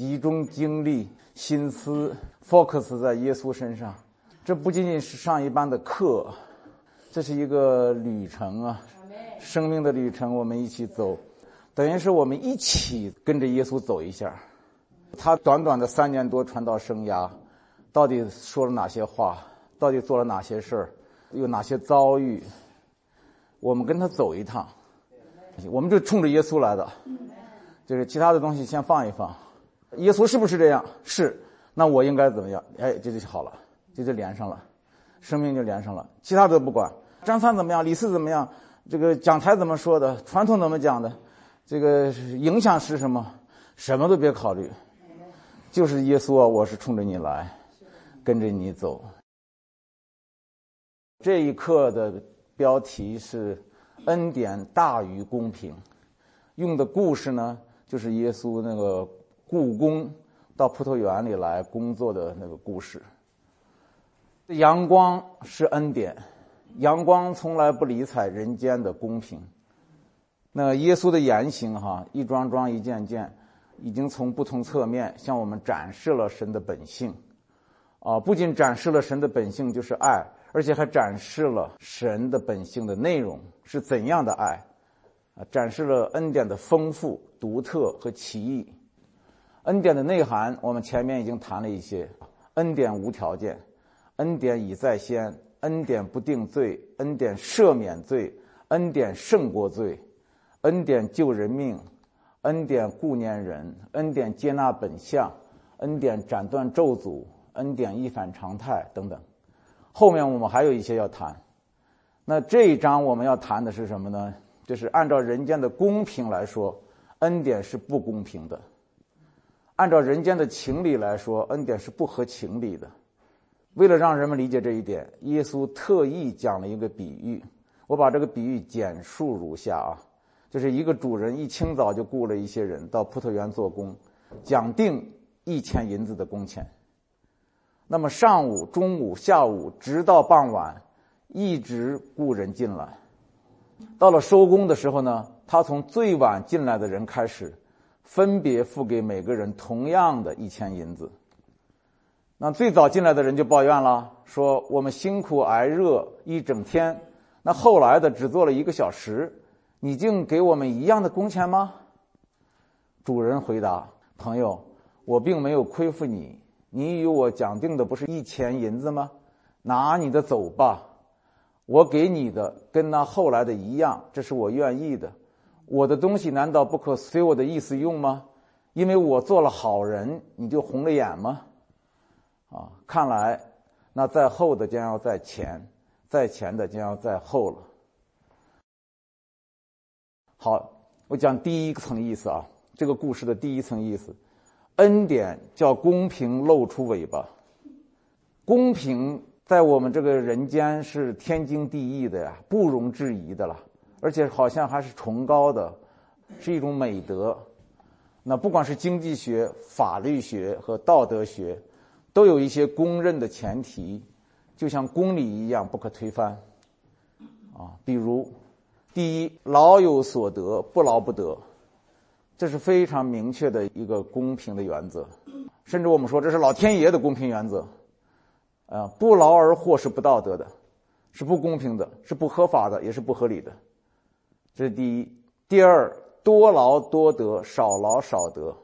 集中精力、心思 focus 在耶稣身上。这不仅仅是上一班的课，这是一个旅程啊，生命的旅程，我们一起走，等于是我们一起跟着耶稣走一下。他短短的三年多传道生涯，到底说了哪些话？到底做了哪些事儿？有哪些遭遇？我们跟他走一趟，我们就冲着耶稣来的，就是其他的东西先放一放。耶稣是不是这样？是，那我应该怎么样？哎，这就好了，这就连上了，生命就连上了。其他的不管，张三怎么样？李四怎么样？这个讲台怎么说的？传统怎么讲的？这个影响是什么？什么都别考虑，就是耶稣啊！我是冲着你来，跟着你走。这一课的。标题是“恩典大于公平”，用的故事呢，就是耶稣那个故宫到葡萄园里来工作的那个故事。阳光是恩典，阳光从来不理睬人间的公平。那耶稣的言行哈，一桩桩一件件，已经从不同侧面向我们展示了神的本性。啊，不仅展示了神的本性，就是爱。而且还展示了神的本性的内容是怎样的爱，啊，展示了恩典的丰富、独特和奇异。恩典的内涵，我们前面已经谈了一些：恩典无条件，恩典已在先，恩典不定罪，恩典赦免罪，恩典胜过罪，恩典救人命，恩典顾念人，恩典接纳本相，恩典斩断咒诅，恩典一反常态等等。后面我们还有一些要谈，那这一章我们要谈的是什么呢？就是按照人间的公平来说，恩典是不公平的；按照人间的情理来说，恩典是不合情理的。为了让人们理解这一点，耶稣特意讲了一个比喻。我把这个比喻简述如下啊：就是一个主人一清早就雇了一些人到葡萄园做工，讲定一千银子的工钱。那么上午、中午、下午，直到傍晚，一直雇人进来。到了收工的时候呢，他从最晚进来的人开始，分别付给每个人同样的一千银子。那最早进来的人就抱怨了，说：“我们辛苦挨热一整天，那后来的只做了一个小时，你竟给我们一样的工钱吗？”主人回答：“朋友，我并没有亏负你。”你与我讲定的不是一钱银子吗？拿你的走吧，我给你的跟那后来的一样，这是我愿意的。我的东西难道不可随我的意思用吗？因为我做了好人，你就红了眼吗？啊，看来那在后的将要在前，在前的将要在后了。好，我讲第一层意思啊，这个故事的第一层意思。恩典叫公平露出尾巴，公平在我们这个人间是天经地义的呀，不容置疑的了，而且好像还是崇高的，是一种美德。那不管是经济学、法律学和道德学，都有一些公认的前提，就像公理一样不可推翻。啊，比如，第一，劳有所得，不劳不得。这是非常明确的一个公平的原则，甚至我们说这是老天爷的公平原则，啊，不劳而获是不道德的，是不公平的，是不合法的，也是不合理的。这是第一。第二，多劳多得，少劳少得，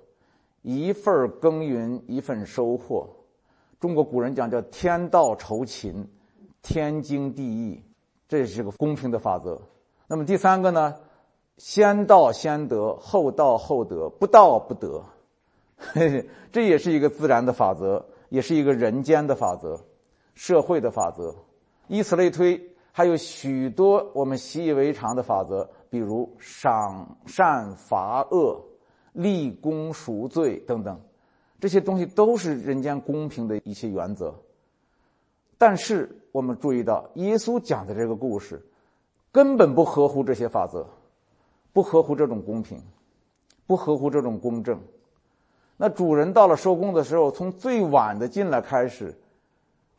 一份耕耘一份收获。中国古人讲叫天道酬勤，天经地义，这是个公平的法则。那么第三个呢？先到先得，后到后得，不到不得，这也是一个自然的法则，也是一个人间的法则，社会的法则。以此类推，还有许多我们习以为常的法则，比如赏善罚恶、立功赎罪等等，这些东西都是人间公平的一些原则。但是我们注意到，耶稣讲的这个故事，根本不合乎这些法则。不合乎这种公平，不合乎这种公正。那主人到了收工的时候，从最晚的进来开始，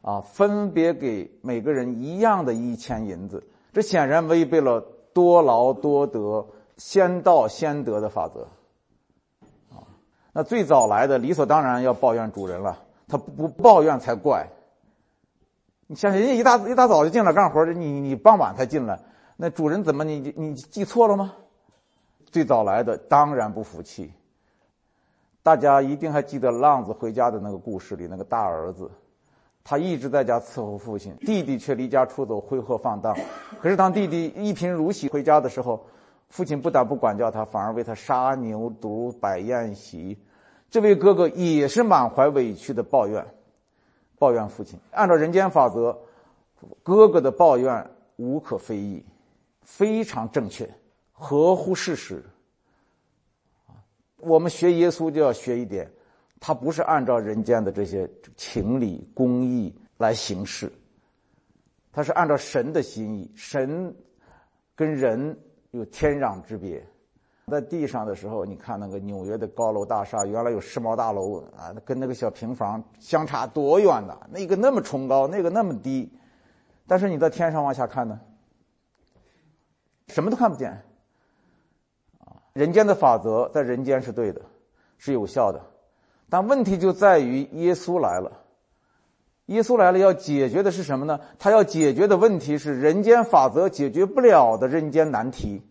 啊，分别给每个人一样的一千银子，这显然违背了多劳多得、先到先得的法则。啊，那最早来的理所当然要抱怨主人了，他不抱怨才怪。你想想人家一大一大早就进来干活你你傍晚才进来，那主人怎么你你记错了吗？最早来的当然不服气。大家一定还记得浪子回家的那个故事里那个大儿子，他一直在家伺候父亲，弟弟却离家出走挥霍放荡。可是当弟弟一贫如洗回家的时候，父亲不但不管教他，反而为他杀牛犊摆宴席。这位哥哥也是满怀委屈的抱怨。抱怨父亲，按照人间法则，哥哥的抱怨无可非议，非常正确，合乎事实。我们学耶稣就要学一点，他不是按照人间的这些情理公义来行事，他是按照神的心意。神跟人有天壤之别。在地上的时候，你看那个纽约的高楼大厦，原来有世贸大楼啊，跟那个小平房相差多远呢？那个那么崇高，那个那么低，但是你在天上往下看呢，什么都看不见。啊，人间的法则在人间是对的，是有效的，但问题就在于耶稣来了，耶稣来了要解决的是什么呢？他要解决的问题是人间法则解决不了的人间难题，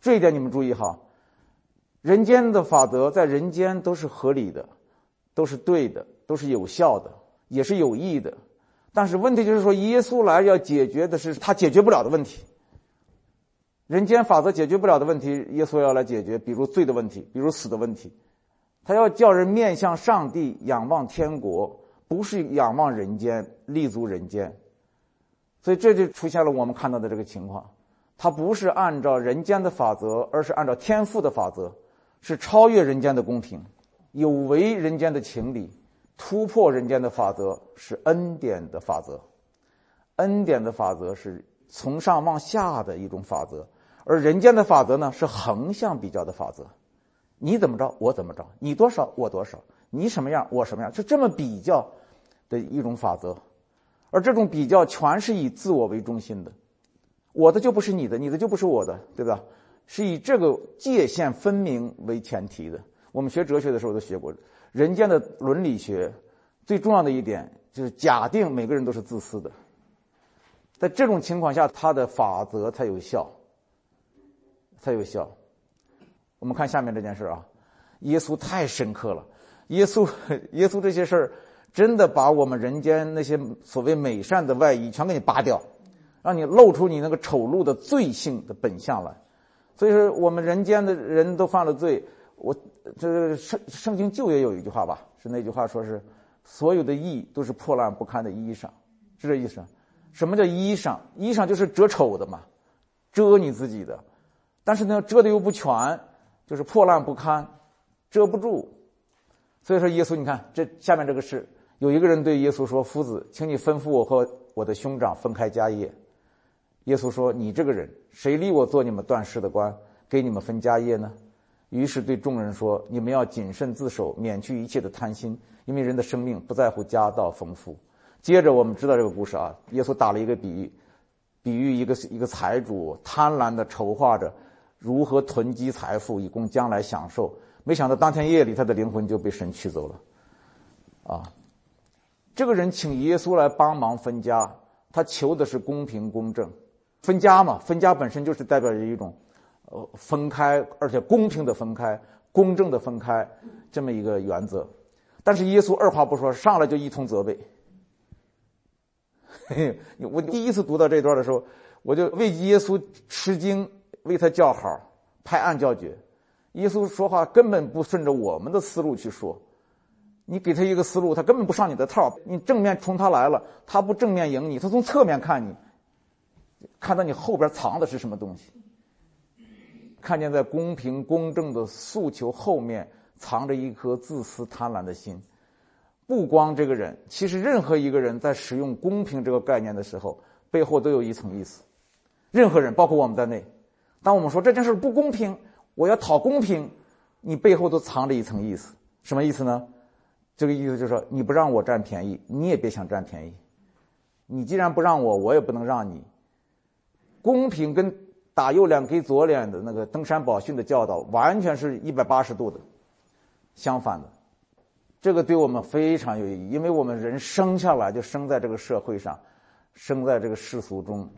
这一点你们注意哈。人间的法则在人间都是合理的，都是对的，都是有效的，也是有益的。但是问题就是说，耶稣来要解决的是他解决不了的问题。人间法则解决不了的问题，耶稣要来解决，比如罪的问题，比如死的问题。他要叫人面向上帝，仰望天国，不是仰望人间，立足人间。所以这就出现了我们看到的这个情况，他不是按照人间的法则，而是按照天赋的法则。是超越人间的公平，有违人间的情理，突破人间的法则，是恩典的法则。恩典的法则是从上往下的一种法则，而人间的法则呢，是横向比较的法则。你怎么着，我怎么着；你多少，我多少；你什么样，我什么样，是这么比较的一种法则。而这种比较全是以自我为中心的，我的就不是你的，你的就不是我的，对吧？是以这个界限分明为前提的。我们学哲学的时候都学过，人间的伦理学最重要的一点就是假定每个人都是自私的。在这种情况下，他的法则才有效，才有效。我们看下面这件事啊，耶稣太深刻了。耶稣，耶稣这些事儿真的把我们人间那些所谓美善的外衣全给你扒掉，让你露出你那个丑陋的罪性的本相来。所以说，我们人间的人都犯了罪。我这圣圣经旧也有一句话吧，是那句话说是所有的义都是破烂不堪的衣裳，是这意思。什么叫衣裳？衣裳就是遮丑的嘛，遮你自己的。但是呢，遮的又不全，就是破烂不堪，遮不住。所以说，耶稣，你看这下面这个事，有一个人对耶稣说：“夫子，请你吩咐我和我的兄长分开家业。”耶稣说：“你这个人，谁立我做你们断事的官，给你们分家业呢？”于是对众人说：“你们要谨慎自守，免去一切的贪心，因为人的生命不在乎家道丰富。”接着我们知道这个故事啊，耶稣打了一个比喻，比喻一个一个财主贪婪的筹划着如何囤积财富，以供将来享受。没想到当天夜里，他的灵魂就被神取走了。啊，这个人请耶稣来帮忙分家，他求的是公平公正。分家嘛，分家本身就是代表着一种，呃，分开，而且公平的分开，公正的分开，这么一个原则。但是耶稣二话不说，上来就一通责备。嘿 我第一次读到这段的时候，我就为耶稣吃惊，为他叫好，拍案叫绝。耶稣说话根本不顺着我们的思路去说，你给他一个思路，他根本不上你的套。你正面冲他来了，他不正面迎你，他从侧面看你。看到你后边藏的是什么东西？看见在公平公正的诉求后面藏着一颗自私贪婪的心。不光这个人，其实任何一个人在使用公平这个概念的时候，背后都有一层意思。任何人，包括我们在内，当我们说这件事不公平，我要讨公平，你背后都藏着一层意思。什么意思呢？这个意思就是说，你不让我占便宜，你也别想占便宜。你既然不让我，我也不能让你。公平跟打右脸给左脸的那个登山宝训的教导，完全是一百八十度的。相反的，这个对我们非常有意义，因为我们人生下来就生在这个社会上，生在这个世俗中，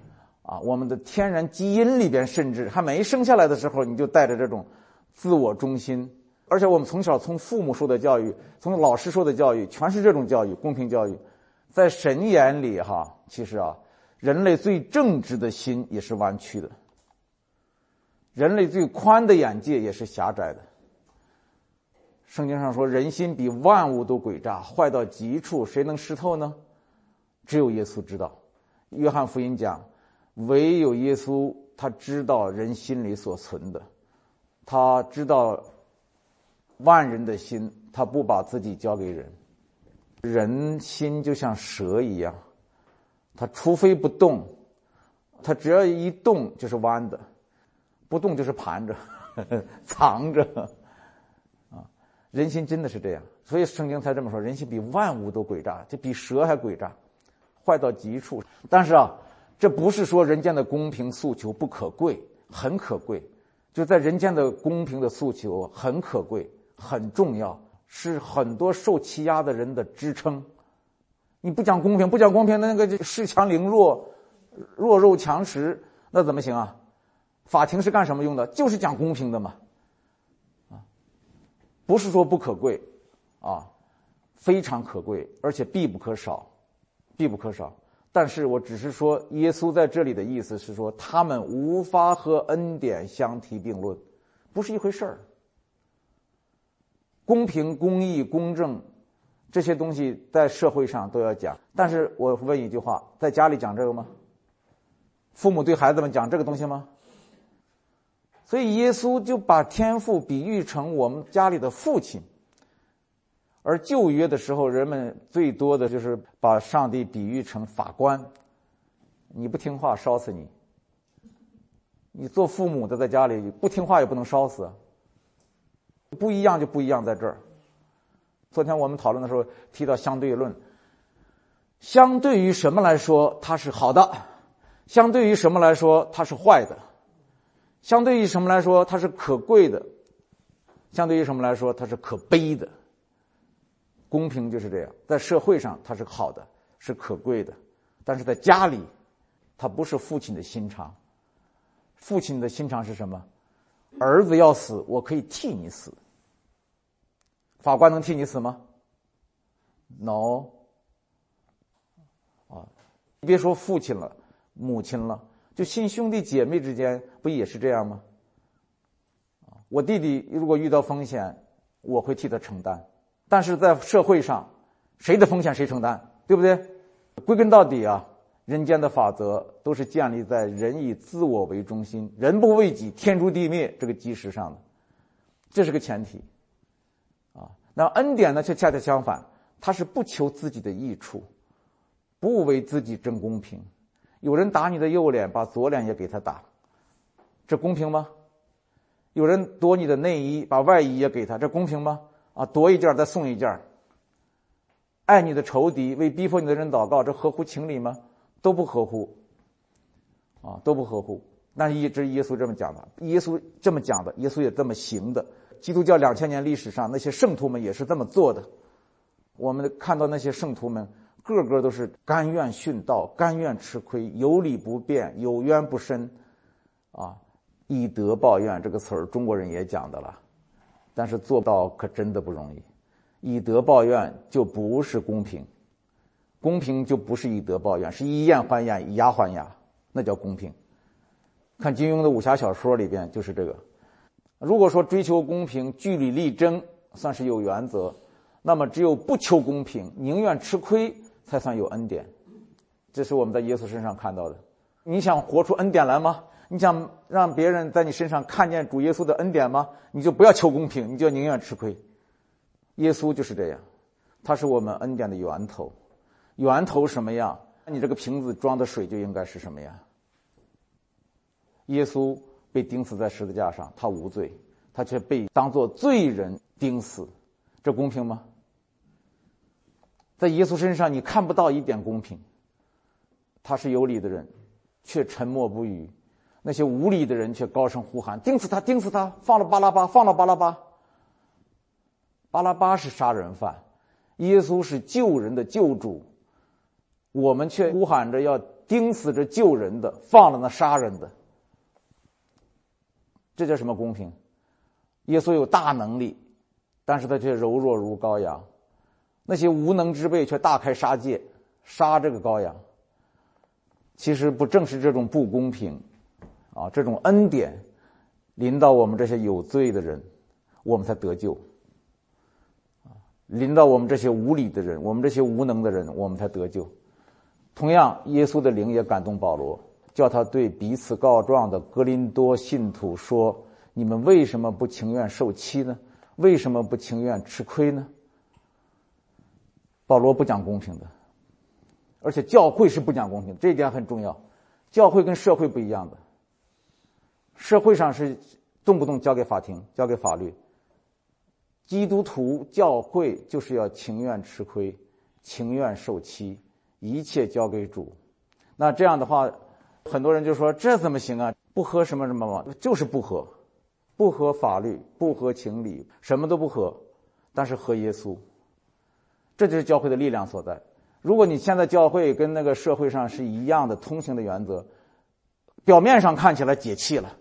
啊，我们的天然基因里边，甚至还没生下来的时候，你就带着这种自我中心，而且我们从小从父母受的教育，从老师受的教育，全是这种教育，公平教育，在神眼里哈，其实啊，人类最正直的心也是弯曲的。人类最宽的眼界也是狭窄的。圣经上说，人心比万物都诡诈，坏到极处，谁能识透呢？只有耶稣知道。约翰福音讲，唯有耶稣他知道人心里所存的，他知道万人的心，他不把自己交给人。人心就像蛇一样，他除非不动，他只要一动就是弯的。不动就是盘着，藏着，啊，人心真的是这样，所以圣经才这么说：人心比万物都诡诈，就比蛇还诡诈，坏到极处。但是啊，这不是说人间的公平诉求不可贵，很可贵，就在人间的公平的诉求很可贵，很重要，是很多受欺压的人的支撑。你不讲公平，不讲公平，那个恃强凌弱，弱肉强食，那怎么行啊？法庭是干什么用的？就是讲公平的嘛，啊，不是说不可贵，啊，非常可贵，而且必不可少，必不可少。但是我只是说，耶稣在这里的意思是说，他们无法和恩典相提并论，不是一回事儿。公平、公义、公正这些东西在社会上都要讲。但是我问一句话：在家里讲这个吗？父母对孩子们讲这个东西吗？所以耶稣就把天父比喻成我们家里的父亲，而旧约的时候，人们最多的就是把上帝比喻成法官，你不听话烧死你。你做父母的在家里不听话也不能烧死，不一样就不一样在这儿。昨天我们讨论的时候提到相对论，相对于什么来说它是好的，相对于什么来说它是坏的。相对于什么来说，它是可贵的；相对于什么来说，它是可悲的。公平就是这样，在社会上它是好的，是可贵的；但是在家里，它不是父亲的心肠。父亲的心肠是什么？儿子要死，我可以替你死。法官能替你死吗？No。啊，别说父亲了，母亲了。就亲兄弟姐妹之间不也是这样吗？我弟弟如果遇到风险，我会替他承担。但是在社会上，谁的风险谁承担，对不对？归根到底啊，人间的法则都是建立在人以自我为中心，人不为己，天诛地灭这个基石上的，这是个前提。啊，那恩典呢，却恰恰相反，他是不求自己的益处，不为自己争公平。有人打你的右脸，把左脸也给他打，这公平吗？有人夺你的内衣，把外衣也给他，这公平吗？啊，夺一件再送一件。爱你的仇敌，为逼迫你的人祷告，这合乎情理吗？都不合乎。啊，都不合乎。那一直耶稣这么讲的，耶稣这么讲的，耶稣也这么行的。基督教两千年历史上那些圣徒们也是这么做的。我们看到那些圣徒们。个个都是甘愿殉道，甘愿吃亏，有理不辩，有冤不伸，啊，以德报怨这个词儿，中国人也讲的了，但是做到可真的不容易。以德报怨就不是公平，公平就不是以德报怨，是以眼还眼，以牙还牙，那叫公平。看金庸的武侠小说里边就是这个。如果说追求公平，据理力争，算是有原则，那么只有不求公平，宁愿吃亏。才算有恩典，这是我们在耶稣身上看到的。你想活出恩典来吗？你想让别人在你身上看见主耶稣的恩典吗？你就不要求公平，你就宁愿吃亏。耶稣就是这样，他是我们恩典的源头。源头什么样，你这个瓶子装的水就应该是什么样。耶稣被钉死在十字架上，他无罪，他却被当作罪人钉死，这公平吗？在耶稣身上，你看不到一点公平。他是有理的人，却沉默不语；那些无理的人却高声呼喊：“钉死他！钉死他！放了巴拉巴！放了巴拉巴！”巴拉巴是杀人犯，耶稣是救人的救主，我们却呼喊着要钉死这救人的，放了那杀人的。这叫什么公平？耶稣有大能力，但是他却柔弱如羔羊；那些无能之辈却大开杀戒，杀这个羔羊。其实不正是这种不公平，啊，这种恩典临到我们这些有罪的人，我们才得救；啊，临到我们这些无理的人，我们这些无能的人，我们才得救。同样，耶稣的灵也感动保罗。叫他对彼此告状的格林多信徒说：“你们为什么不情愿受欺呢？为什么不情愿吃亏呢？”保罗不讲公平的，而且教会是不讲公平，这一点很重要。教会跟社会不一样的，社会上是动不动交给法庭、交给法律。基督徒教会就是要情愿吃亏、情愿受欺，一切交给主。那这样的话。很多人就说这怎么行啊？不合什么什么嘛，就是不合，不合法律，不合情理，什么都不合，但是合耶稣，这就是教会的力量所在。如果你现在教会跟那个社会上是一样的通行的原则，表面上看起来解气了，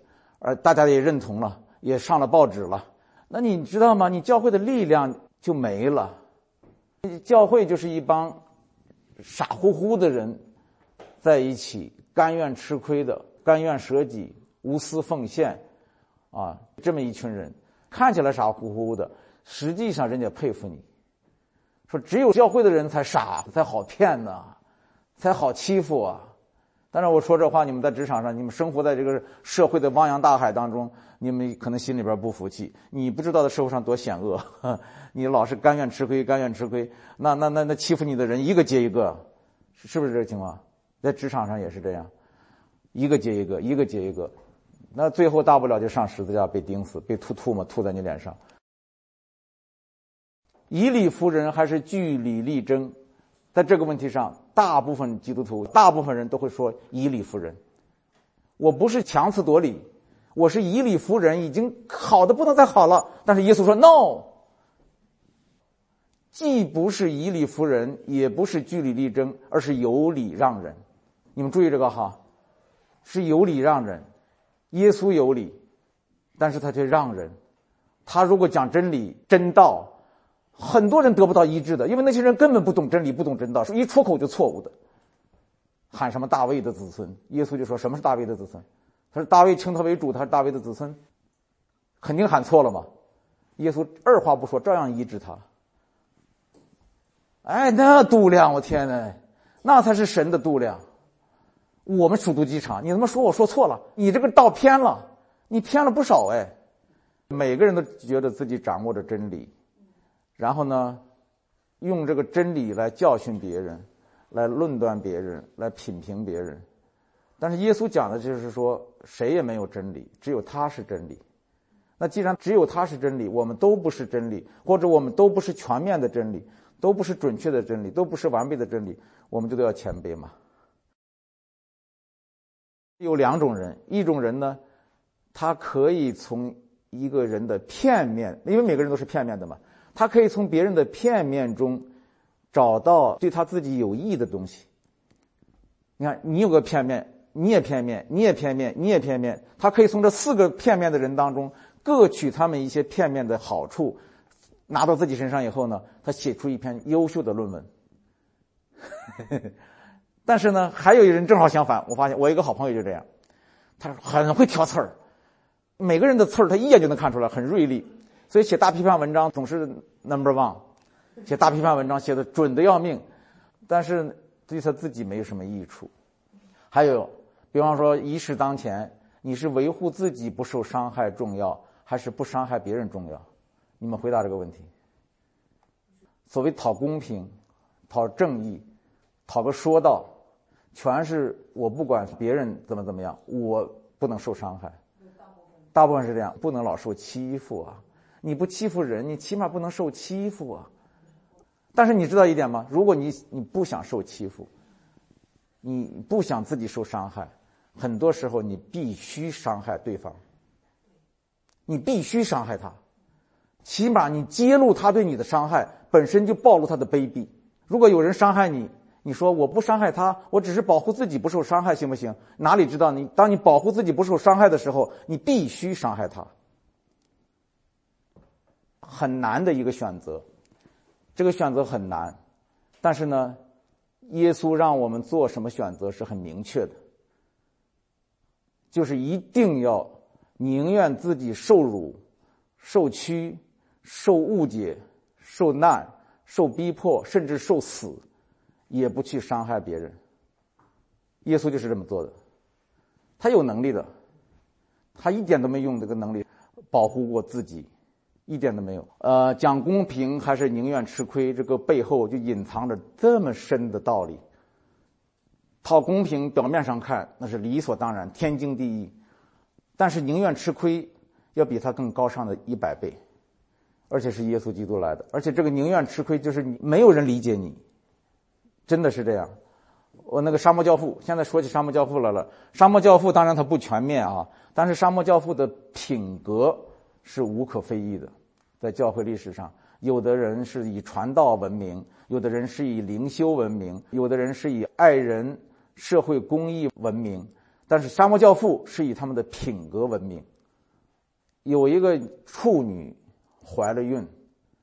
而大家也认同了，也上了报纸了，那你知道吗？你教会的力量就没了，教会就是一帮傻乎乎的人在一起。甘愿吃亏的，甘愿舍己、无私奉献，啊，这么一群人，看起来傻乎乎的，实际上人家佩服你。说只有教会的人才傻，才好骗呢，才好欺负啊。但是我说这话，你们在职场上，你们生活在这个社会的汪洋大海当中，你们可能心里边不服气。你不知道的社会上多险恶，你老是甘愿吃亏，甘愿吃亏，那那那那欺负你的人一个接一个，是不是这个情况？在职场上也是这样，一个接一个，一个接一个，那最后大不了就上十字架被钉死，被吐吐沫吐在你脸上。以理服人还是据理力争，在这个问题上，大部分基督徒，大部分人都会说以理服人。我不是强词夺理，我是以理服人，已经好的不能再好了。但是耶稣说 “no”。既不是以理服人，也不是据理力争，而是有理让人。你们注意这个哈，是有理让人。耶稣有理，但是他却让人。他如果讲真理、真道，很多人得不到医治的，因为那些人根本不懂真理、不懂真道，一出口就错误的。喊什么大卫的子孙？耶稣就说什么是大卫的子孙？他说大卫称他为主，他是大卫的子孙，肯定喊错了嘛。耶稣二话不说，照样医治他。哎，那度量，我天哪，那才是神的度量。我们首都机场，你他妈说我说错了，你这个道偏了，你偏了不少哎。每个人都觉得自己掌握着真理，然后呢，用这个真理来教训别人，来论断别人，来品评别人。但是耶稣讲的就是说，谁也没有真理，只有他是真理。那既然只有他是真理，我们都不是真理，或者我们都不是全面的真理。都不是准确的真理，都不是完备的真理，我们就都要谦卑嘛。有两种人，一种人呢，他可以从一个人的片面，因为每个人都是片面的嘛，他可以从别人的片面中找到对他自己有益的东西。你看，你有个片面，你也片面，你也片面，你也片面，他可以从这四个片面的人当中各取他们一些片面的好处。拿到自己身上以后呢，他写出一篇优秀的论文。但是呢，还有一人正好相反。我发现我一个好朋友就这样，他很会挑刺儿，每个人的刺儿他一眼就能看出来，很锐利。所以写大批判文章总是 number one，写大批判文章写的准的要命，但是对他自己没有什么益处。还有，比方说一事当前，你是维护自己不受伤害重要，还是不伤害别人重要？你们回答这个问题。所谓讨公平、讨正义、讨个说道，全是我不管别人怎么怎么样，我不能受伤害。大部分是这样，不能老受欺负啊！你不欺负人，你起码不能受欺负啊！但是你知道一点吗？如果你你不想受欺负，你不想自己受伤害，很多时候你必须伤害对方，你必须伤害他。起码你揭露他对你的伤害，本身就暴露他的卑鄙。如果有人伤害你，你说我不伤害他，我只是保护自己不受伤害，行不行？哪里知道你？当你保护自己不受伤害的时候，你必须伤害他。很难的一个选择，这个选择很难，但是呢，耶稣让我们做什么选择是很明确的，就是一定要宁愿自己受辱、受屈、受误解、受难、受逼迫，甚至受死，也不去伤害别人。耶稣就是这么做的，他有能力的，他一点都没用这个能力保护过自己。一点都没有。呃，讲公平还是宁愿吃亏，这个背后就隐藏着这么深的道理。讨公平，表面上看那是理所当然、天经地义，但是宁愿吃亏，要比他更高尚的一百倍，而且是耶稣基督来的。而且这个宁愿吃亏，就是你没有人理解你，真的是这样。我那个沙漠教父，现在说起沙漠教父来了。沙漠教父当然他不全面啊，但是沙漠教父的品格。是无可非议的，在教会历史上，有的人是以传道闻名，有的人是以灵修闻名，有的人是以爱人、社会公益闻名。但是沙漠教父是以他们的品格闻名。有一个处女怀了孕，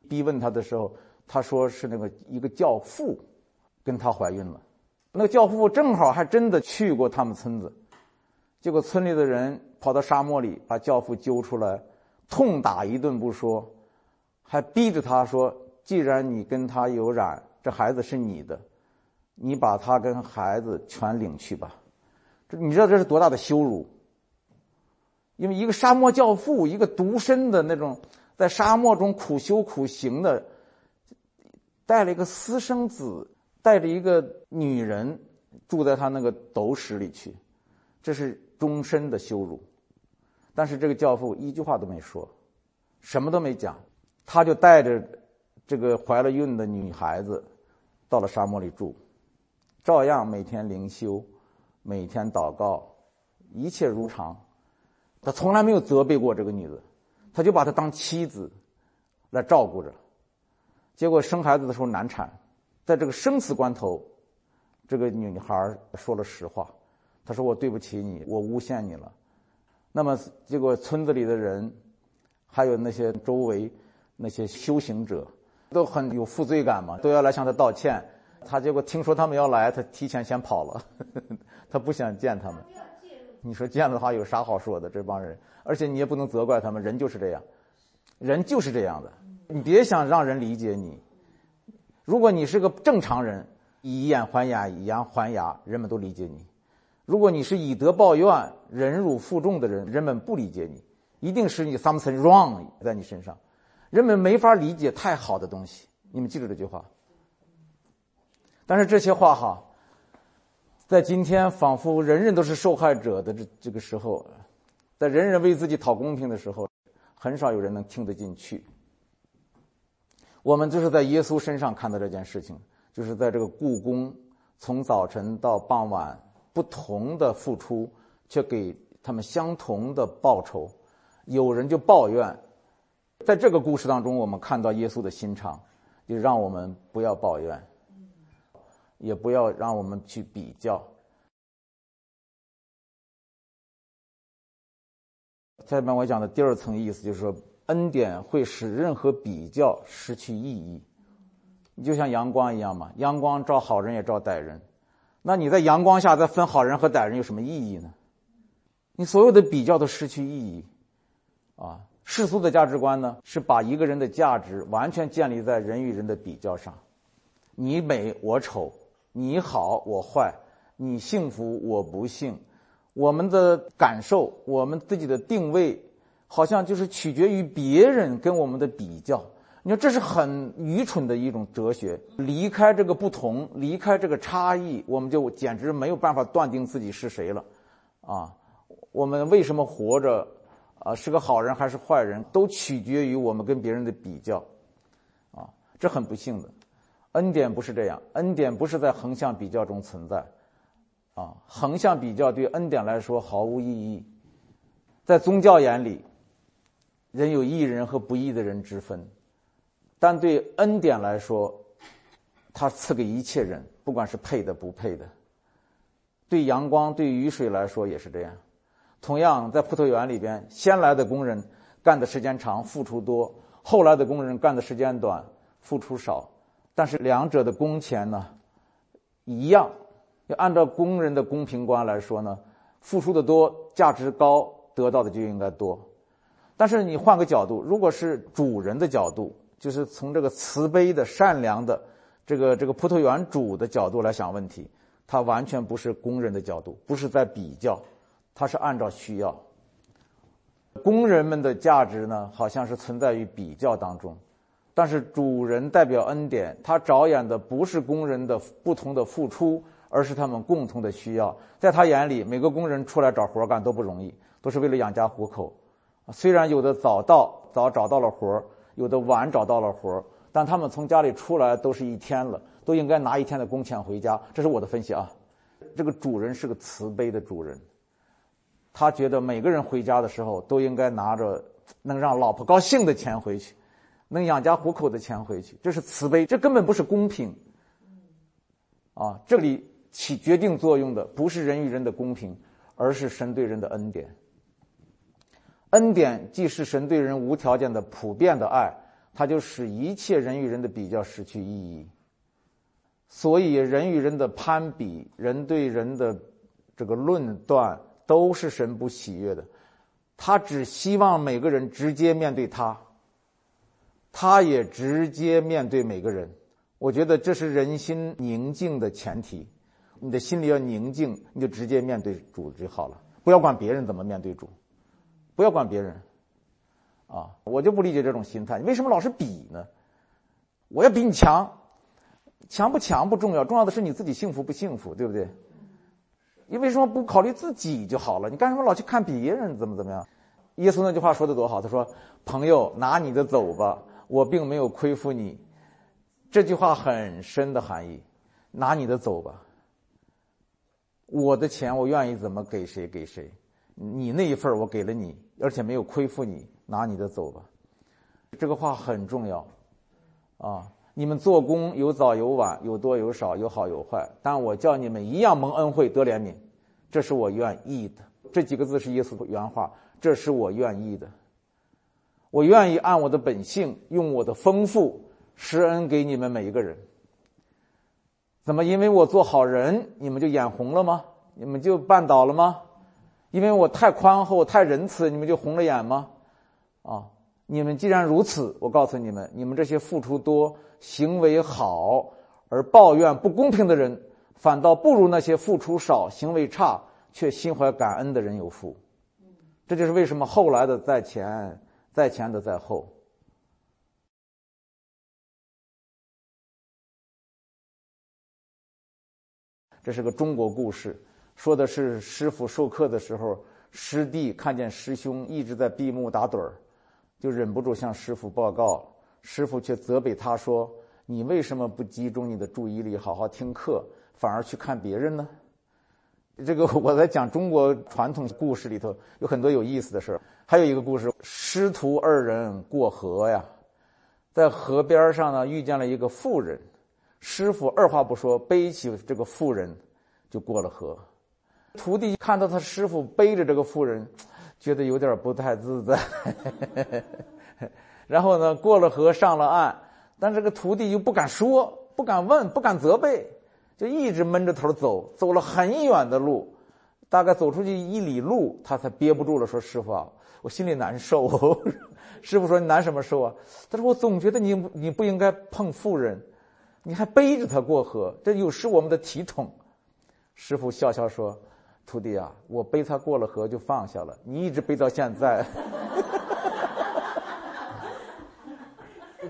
逼问他的时候，他说是那个一个教父跟他怀孕了。那个教父正好还真的去过他们村子，结果村里的人跑到沙漠里把教父揪出来。痛打一顿不说，还逼着他说：“既然你跟他有染，这孩子是你的，你把他跟孩子全领去吧。”这你知道这是多大的羞辱？因为一个沙漠教父，一个独身的那种，在沙漠中苦修苦行的，带了一个私生子，带着一个女人住在他那个斗室里去，这是终身的羞辱。但是这个教父一句话都没说，什么都没讲，他就带着这个怀了孕的女孩子到了沙漠里住，照样每天灵修，每天祷告，一切如常。他从来没有责备过这个女子，他就把她当妻子来照顾着。结果生孩子的时候难产，在这个生死关头，这个女孩说了实话，她说：“我对不起你，我诬陷你了。”那么，结果村子里的人，还有那些周围那些修行者，都很有负罪感嘛，都要来向他道歉。他结果听说他们要来，他提前先跑了，他不想见他们。你说见了的话有啥好说的？这帮人，而且你也不能责怪他们，人就是这样，人就是这样的。你别想让人理解你。如果你是个正常人，以眼还眼，以牙还牙，人们都理解你。如果你是以德报怨、忍辱负重的人，人们不理解你，一定是你 something wrong 在你身上，人们没法理解太好的东西。你们记住这句话。但是这些话哈，在今天仿佛人人都是受害者的这这个时候，在人人为自己讨公平的时候，很少有人能听得进去。我们就是在耶稣身上看到这件事情，就是在这个故宫，从早晨到傍晚。不同的付出，却给他们相同的报酬。有人就抱怨，在这个故事当中，我们看到耶稣的心肠，就让我们不要抱怨，也不要让我们去比较。下面我讲的第二层意思就是说，恩典会使任何比较失去意义。你就像阳光一样嘛，阳光照好人也照歹人。那你在阳光下再分好人和歹人有什么意义呢？你所有的比较都失去意义，啊，世俗的价值观呢是把一个人的价值完全建立在人与人的比较上，你美我丑，你好我坏，你幸福我不幸，我们的感受，我们自己的定位，好像就是取决于别人跟我们的比较。你说这是很愚蠢的一种哲学，离开这个不同，离开这个差异，我们就简直没有办法断定自己是谁了，啊，我们为什么活着，啊，是个好人还是坏人，都取决于我们跟别人的比较，啊，这很不幸的，恩典不是这样，恩典不是在横向比较中存在，啊，横向比较对恩典来说毫无意义，在宗教眼里。人有义人和不义的人之分，但对恩典来说，他赐给一切人，不管是配的不配的。对阳光、对雨水来说也是这样。同样，在葡萄园里边，先来的工人干的时间长，付出多；后来的工人干的时间短，付出少。但是两者的工钱呢，一样。要按照工人的公平观来说呢，付出的多，价值高，得到的就应该多。但是你换个角度，如果是主人的角度，就是从这个慈悲的、善良的这个这个葡萄园主的角度来想问题，他完全不是工人的角度，不是在比较，他是按照需要。工人们的价值呢，好像是存在于比较当中。但是主人代表恩典，他着眼的不是工人的不同的付出，而是他们共同的需要。在他眼里，每个工人出来找活干都不容易，都是为了养家糊口。虽然有的早到早找到了活有的晚找到了活但他们从家里出来都是一天了，都应该拿一天的工钱回家。这是我的分析啊。这个主人是个慈悲的主人，他觉得每个人回家的时候都应该拿着能让老婆高兴的钱回去。能养家糊口的钱回去，这是慈悲，这根本不是公平。啊，这里起决定作用的不是人与人的公平，而是神对人的恩典。恩典既是神对人无条件的普遍的爱，它就使一切人与人的比较失去意义。所以，人与人的攀比，人对人的这个论断，都是神不喜悦的。他只希望每个人直接面对他。他也直接面对每个人，我觉得这是人心宁静的前提。你的心里要宁静，你就直接面对主就好了，不要管别人怎么面对主，不要管别人。啊，我就不理解这种心态，你为什么老是比呢？我要比你强，强不强不重要，重要的是你自己幸福不幸福，对不对？你为什么不考虑自己就好了？你干什么老去看别人怎么怎么样？耶稣那句话说的多好，他说：“朋友，拿你的走吧。”我并没有亏负你，这句话很深的含义。拿你的走吧，我的钱我愿意怎么给谁给谁，你那一份我给了你，而且没有亏负你，拿你的走吧。这个话很重要，啊，你们做工有早有晚，有多有少，有好有坏，但我叫你们一样蒙恩惠得怜悯，这是我愿意的。这几个字是耶稣原话，这是我愿意的。我愿意按我的本性，用我的丰富施恩给你们每一个人。怎么？因为我做好人，你们就眼红了吗？你们就绊倒了吗？因为我太宽厚、太仁慈，你们就红了眼吗？啊！你们既然如此，我告诉你们：你们这些付出多、行为好而抱怨不公平的人，反倒不如那些付出少、行为差却心怀感恩的人有福。这就是为什么后来的在前。在前的在后，这是个中国故事，说的是师傅授课的时候，师弟看见师兄一直在闭目打盹儿，就忍不住向师傅报告，师傅却责备他说：“你为什么不集中你的注意力好好听课，反而去看别人呢？”这个我在讲中国传统故事里头有很多有意思的事儿。还有一个故事，师徒二人过河呀，在河边上呢遇见了一个妇人，师傅二话不说背起这个妇人就过了河。徒弟看到他师傅背着这个妇人，觉得有点不太自在，然后呢过了河上了岸，但这个徒弟又不敢说，不敢问，不敢责备。就一直闷着头走，走了很远的路，大概走出去一里路，他才憋不住了，说：“师傅啊，我心里难受。”师傅说：“你难什么受啊？”他说：“我总觉得你你不应该碰妇人，你还背着她过河，这有失我们的体统。”师傅笑笑说：“徒弟啊，我背他过了河就放下了，你一直背到现在。”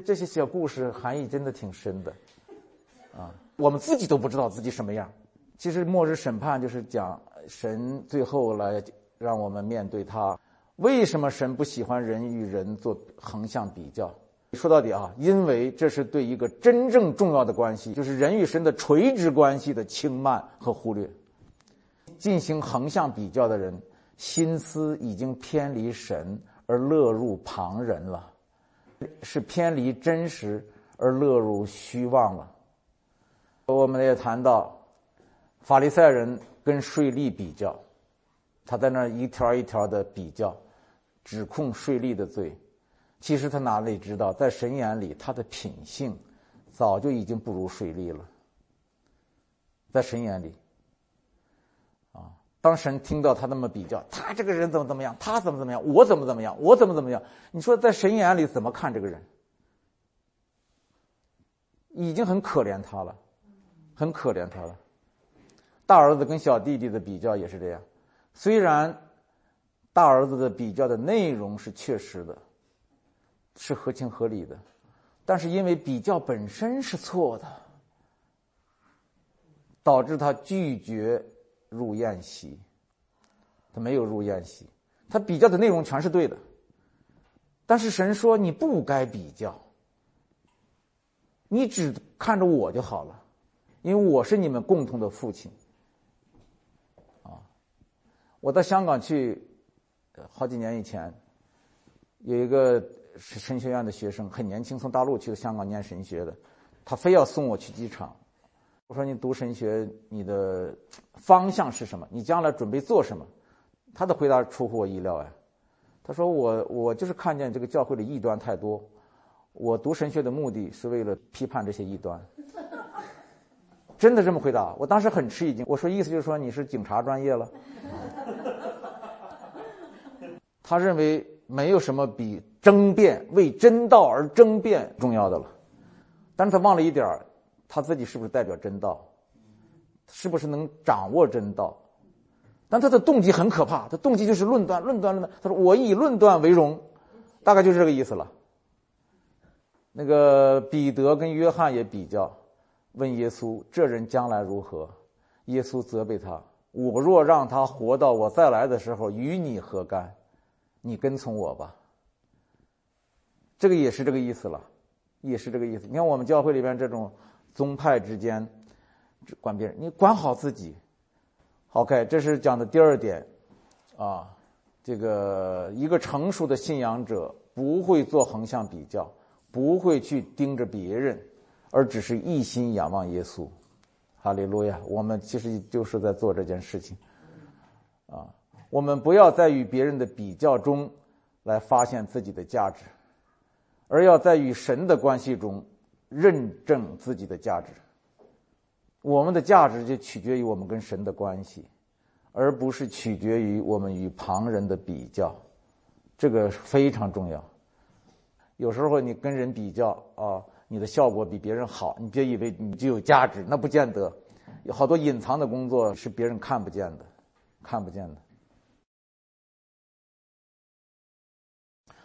这些小故事含义真的挺深的，啊。我们自己都不知道自己什么样。其实末日审判就是讲神最后来让我们面对他。为什么神不喜欢人与人做横向比较？说到底啊，因为这是对一个真正重要的关系，就是人与神的垂直关系的轻慢和忽略。进行横向比较的人，心思已经偏离神，而乐入旁人了，是偏离真实而乐入虚妄了。我们也谈到，法利赛人跟税吏比较，他在那一条一条的比较，指控税吏的罪。其实他哪里知道，在神眼里，他的品性早就已经不如税吏了。在神眼里，当神听到他那么比较，他这个人怎么怎么样，他怎么怎么样，我怎么怎么样，我怎么怎么样？你说在神眼里怎么看这个人？已经很可怜他了，很可怜他了。大儿子跟小弟弟的比较也是这样，虽然大儿子的比较的内容是确实的。是合情合理的，但是因为比较本身是错的，导致他拒绝入宴席。他没有入宴席，他比较的内容全是对的，但是神说你不该比较，你只看着我就好了，因为我是你们共同的父亲。啊，我到香港去，好几年以前，有一个。神学院的学生，很年轻，从大陆去香港念神学的，他非要送我去机场。我说：“你读神学，你的方向是什么？你将来准备做什么？”他的回答出乎我意料哎，他说：“我我就是看见这个教会的异端太多，我读神学的目的是为了批判这些异端。”真的这么回答？我当时很吃一惊。我说：“意思就是说你是警察专业了？”他认为。没有什么比争辩为真道而争辩重要的了，但是他忘了一点他自己是不是代表真道，是不是能掌握真道？但他的动机很可怕，他动机就是论断，论断，论断。他说：“我以论断为荣。”大概就是这个意思了。那个彼得跟约翰也比较，问耶稣：“这人将来如何？”耶稣责备他：“我若让他活到我再来的时候，与你何干？”你跟从我吧，这个也是这个意思了，也是这个意思。你看我们教会里边这种宗派之间管别人，你管好自己。OK，这是讲的第二点啊。这个一个成熟的信仰者不会做横向比较，不会去盯着别人，而只是一心仰望耶稣。哈利路亚！我们其实就是在做这件事情啊。我们不要在与别人的比较中来发现自己的价值，而要在与神的关系中认证自己的价值。我们的价值就取决于我们跟神的关系，而不是取决于我们与旁人的比较。这个非常重要。有时候你跟人比较啊，你的效果比别人好，你别以为你就有价值，那不见得。有好多隐藏的工作是别人看不见的，看不见的。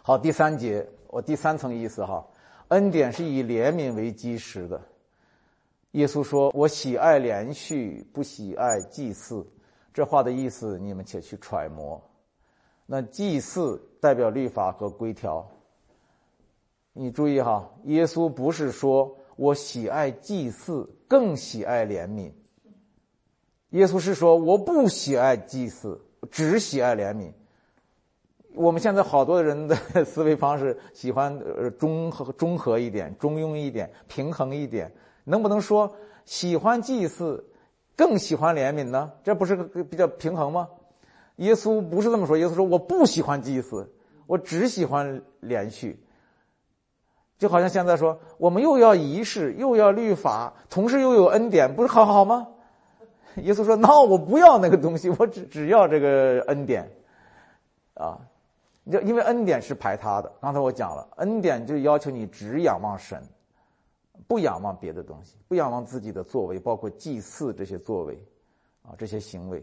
好，第三节，我第三层意思哈，恩典是以怜悯为基石的。耶稣说：“我喜爱连续，不喜爱祭祀。”这话的意思，你们且去揣摩。那祭祀代表律法和规条。你注意哈，耶稣不是说我喜爱祭祀，更喜爱怜悯。耶稣是说我不喜爱祭祀，只喜爱怜悯。我们现在好多人的 思维方式喜欢呃中和中和一点、中庸一点、平衡一点，能不能说喜欢祭祀，更喜欢怜悯呢？这不是个比较平衡吗？耶稣不是这么说，耶稣说我不喜欢祭祀，我只喜欢连续。就好像现在说我们又要仪式，又要律法，同时又有恩典，不是好好吗？耶稣说：“那我不要那个东西，我只只要这个恩典，啊。”就因为恩典是排他的，刚才我讲了，恩典就要求你只仰望神，不仰望别的东西，不仰望自己的作为，包括祭祀这些作为，啊，这些行为。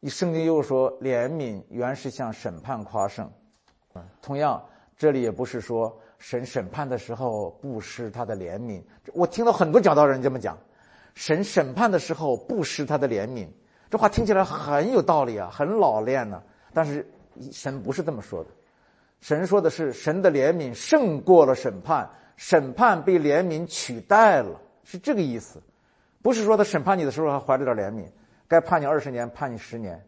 你圣经又说，怜悯原是向审判夸胜。同样，这里也不是说神审判的时候不失他的怜悯。我听到很多讲道人这么讲，神审判的时候不失他的怜悯，这话听起来很有道理啊，很老练呢。但是。神不是这么说的，神说的是神的怜悯胜过了审判，审判被怜悯取代了，是这个意思，不是说他审判你的时候还怀着点怜悯，该判你二十年判你十年，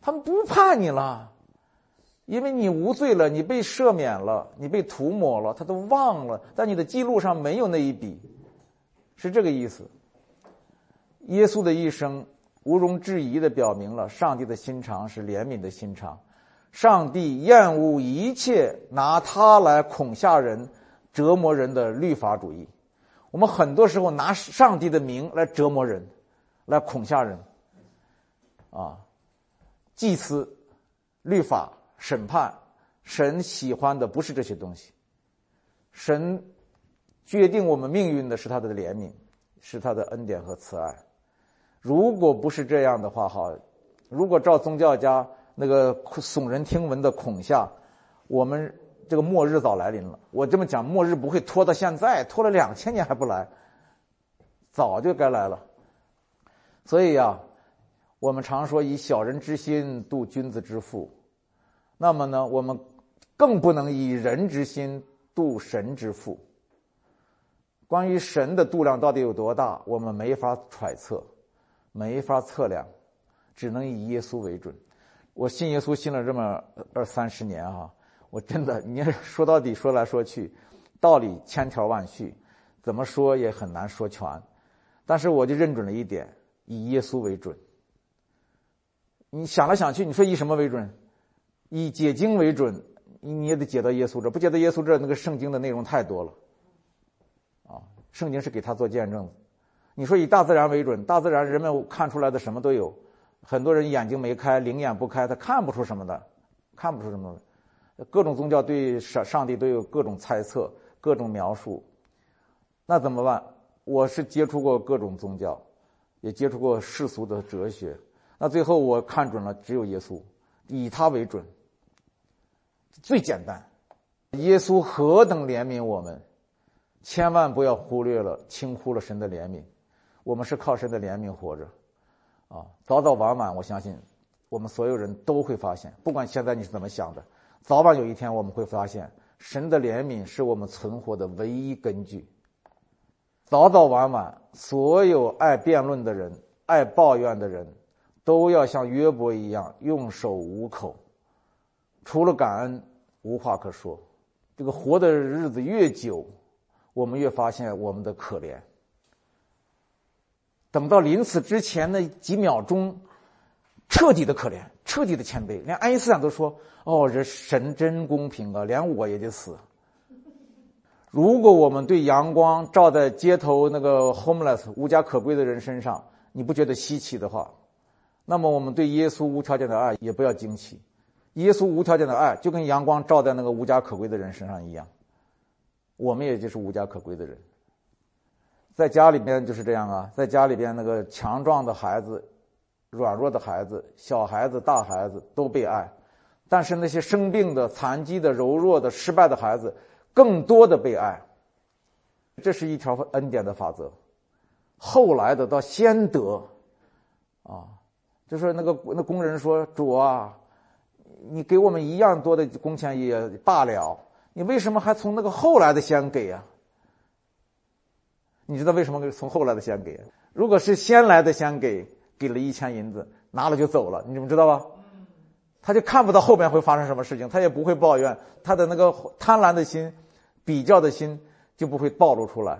他们不判你了，因为你无罪了，你被赦免了，你被涂抹了，他都忘了，在你的记录上没有那一笔，是这个意思。耶稣的一生毋庸置疑的表明了上帝的心肠是怜悯的心肠，上帝厌恶一切拿他来恐吓人、折磨人的律法主义。我们很多时候拿上帝的名来折磨人，来恐吓人，啊，祭司、律法。审判，神喜欢的不是这些东西。神决定我们命运的是他的怜悯，是他的恩典和慈爱。如果不是这样的话，哈，如果照宗教家那个耸人听闻的恐吓，我们这个末日早来临了。我这么讲，末日不会拖到现在，拖了两千年还不来，早就该来了。所以呀，我们常说以小人之心度君子之腹。那么呢，我们更不能以人之心度神之腹。关于神的度量到底有多大，我们没法揣测，没法测量，只能以耶稣为准。我信耶稣信了这么二三十年啊，我真的，你说到底说来说去，道理千条万绪，怎么说也很难说全。但是我就认准了一点，以耶稣为准。你想来想去，你说以什么为准？以解经为准，你也得解到耶稣这，不解到耶稣这，那个圣经的内容太多了，啊，圣经是给他做见证的。你说以大自然为准，大自然人们看出来的什么都有，很多人眼睛没开，灵眼不开，他看不出什么的，看不出什么。各种宗教对上上帝都有各种猜测，各种描述，那怎么办？我是接触过各种宗教，也接触过世俗的哲学，那最后我看准了，只有耶稣，以他为准。最简单，耶稣何等怜悯我们，千万不要忽略了、轻忽了神的怜悯。我们是靠神的怜悯活着，啊，早早晚晚，我相信我们所有人都会发现，不管现在你是怎么想的，早晚有一天我们会发现，神的怜悯是我们存活的唯一根据。早早晚晚，所有爱辩论的人、爱抱怨的人，都要像约伯一样，用手捂口。除了感恩，无话可说。这个活的日子越久，我们越发现我们的可怜。等到临死之前那几秒钟，彻底的可怜，彻底的谦卑。连爱因斯坦都说：“哦，这神真公平啊，连我也得死。”如果我们对阳光照在街头那个 homeless 无家可归的人身上，你不觉得稀奇的话，那么我们对耶稣无条件的爱也不要惊奇。耶稣无条件的爱，就跟阳光照在那个无家可归的人身上一样。我们也就是无家可归的人，在家里边就是这样啊，在家里边那个强壮的孩子、软弱的孩子、小孩子、大孩子都被爱，但是那些生病的、残疾的、柔弱的、失败的孩子，更多的被爱。这是一条恩典的法则。后来的到先得，啊，就是那个那工人说：“主啊。”你给我们一样多的工钱也罢了，你为什么还从那个后来的先给啊？你知道为什么从后来的先给？如果是先来的先给，给了一千银子，拿了就走了，你怎么知道吧？他就看不到后边会发生什么事情，他也不会抱怨，他的那个贪婪的心、比较的心就不会暴露出来。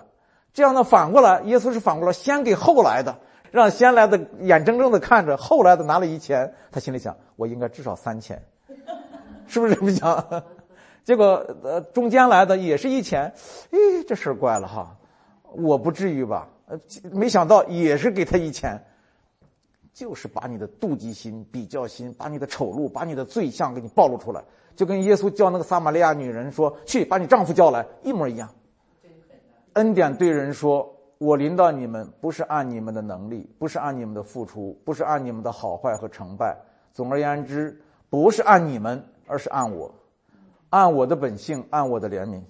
这样呢，反过来，耶稣是反过来先给后来的。让先来的眼睁睁的看着后来的拿了一千，他心里想：我应该至少三千，是不是这么想？结果呃，中间来的也是一千，哎，这事儿怪了哈，我不至于吧？呃，没想到也是给他一千，就是把你的妒忌心、比较心，把你的丑陋、把你的罪相给你暴露出来，就跟耶稣叫那个撒玛利亚女人说：“去把你丈夫叫来”一模一样。恩典对人说。我临到你们，不是按你们的能力，不是按你们的付出，不是按你们的好坏和成败。总而言之，不是按你们，而是按我，按我的本性，按我的怜悯。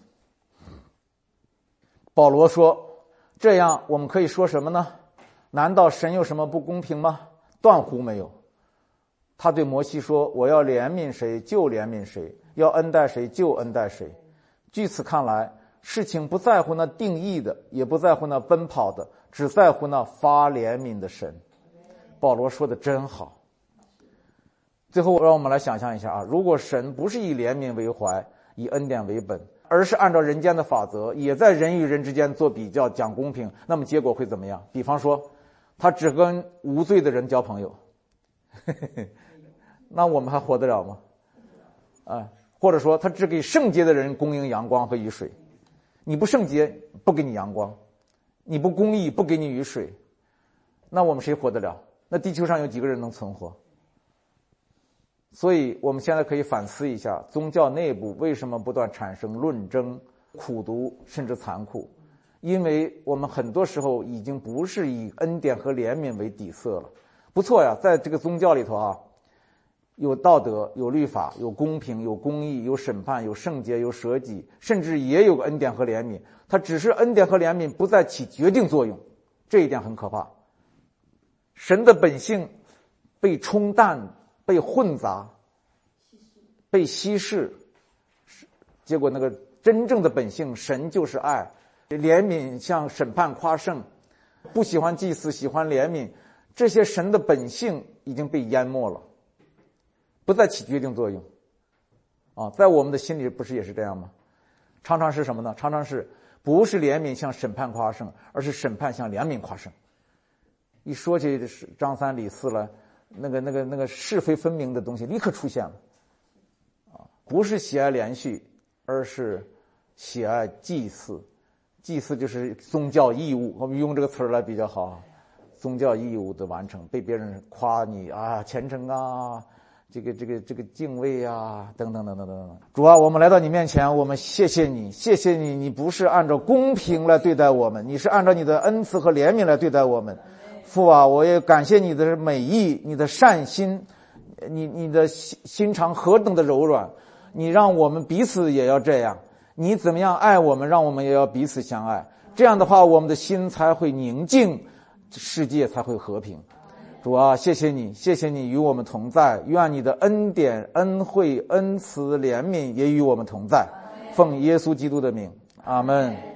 保罗说：“这样，我们可以说什么呢？难道神有什么不公平吗？断乎没有。”他对摩西说：“我要怜悯谁就怜悯谁，要恩待谁就恩待谁。”据此看来。事情不在乎那定义的，也不在乎那奔跑的，只在乎那发怜悯的神。保罗说的真好。最后，让我们来想象一下啊，如果神不是以怜悯为怀，以恩典为本，而是按照人间的法则，也在人与人之间做比较、讲公平，那么结果会怎么样？比方说，他只跟无罪的人交朋友，那我们还活得了吗？啊，或者说他只给圣洁的人供应阳光和雨水，你不圣洁，不给你阳光；你不公义，不给你雨水，那我们谁活得了？那地球上有几个人能存活？所以，我们现在可以反思一下，宗教内部为什么不断产生论争、苦读甚至残酷？因为我们很多时候已经不是以恩典和怜悯为底色了。不错呀，在这个宗教里头啊，有道德、有律法、有公平、有公义、有审判、有圣洁、有舍己，甚至也有个恩典和怜悯。它只是恩典和怜悯不再起决定作用，这一点很可怕。神的本性被冲淡。被混杂，被稀释，结果那个真正的本性，神就是爱，怜悯向审判夸胜，不喜欢祭祀，喜欢怜悯，这些神的本性已经被淹没了，不再起决定作用。啊，在我们的心里不是也是这样吗？常常是什么呢？常常是不是怜悯向审判夸胜，而是审判向怜悯夸胜。一说起张三李四了。那个、那个、那个是非分明的东西立刻出现了，啊，不是喜爱连续，而是喜爱祭祀。祭祀就是宗教义务，我们用这个词儿来比较好。宗教义务的完成，被别人夸你啊，虔诚啊，这个、这个、这个敬畏啊，等等等等等等。主啊，我们来到你面前，我们谢谢你，谢谢你，你不是按照公平来对待我们，你是按照你的恩赐和怜悯来对待我们。父啊，我也感谢你的美意，你的善心，你你的心心肠何等的柔软，你让我们彼此也要这样。你怎么样爱我们，让我们也要彼此相爱。这样的话，我们的心才会宁静，世界才会和平。主啊，谢谢你，谢谢你与我们同在。愿你的恩典、恩惠、恩慈、怜悯也与我们同在。奉耶稣基督的名，阿门。